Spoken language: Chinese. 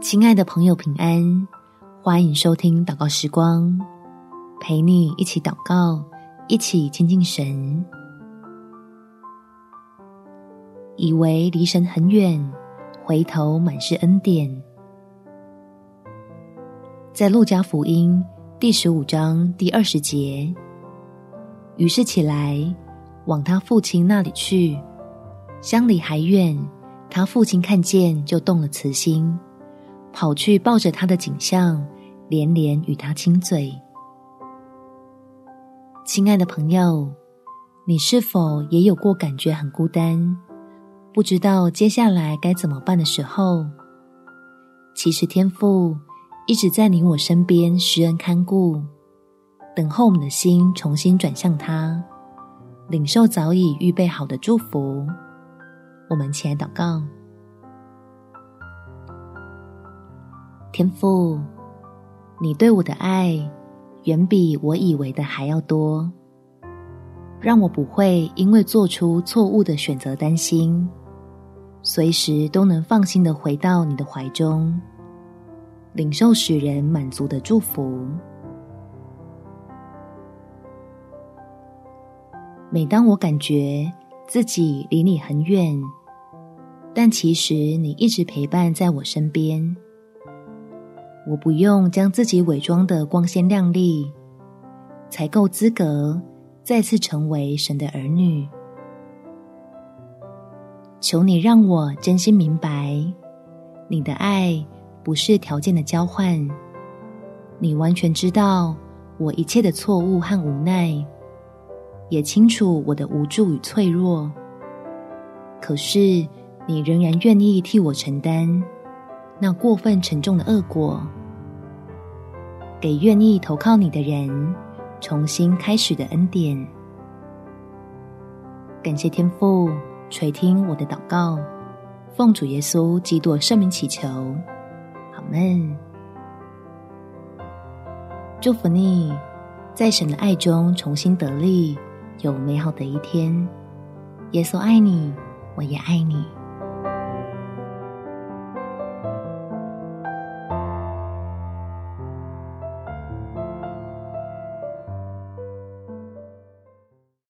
亲爱的朋友，平安！欢迎收听祷告时光，陪你一起祷告，一起亲近神。以为离神很远，回头满是恩典。在路加福音第十五章第二十节，于是起来往他父亲那里去，相离还远，他父亲看见就动了慈心。跑去抱着他的景象，连连与他亲嘴。亲爱的朋友，你是否也有过感觉很孤单，不知道接下来该怎么办的时候？其实天父一直在你我身边施恩看顾，等候我们的心重新转向他，领受早已预备好的祝福。我们起来祷告。天父，你对我的爱远比我以为的还要多，让我不会因为做出错误的选择担心，随时都能放心的回到你的怀中，领受使人满足的祝福。每当我感觉自己离你很远，但其实你一直陪伴在我身边。我不用将自己伪装得光鲜亮丽，才够资格再次成为神的儿女。求你让我真心明白，你的爱不是条件的交换。你完全知道我一切的错误和无奈，也清楚我的无助与脆弱。可是你仍然愿意替我承担。那过分沉重的恶果，给愿意投靠你的人重新开始的恩典。感谢天父垂听我的祷告，奉主耶稣基督圣名祈求，阿们。祝福你，在神的爱中重新得力，有美好的一天。耶稣爱你，我也爱你。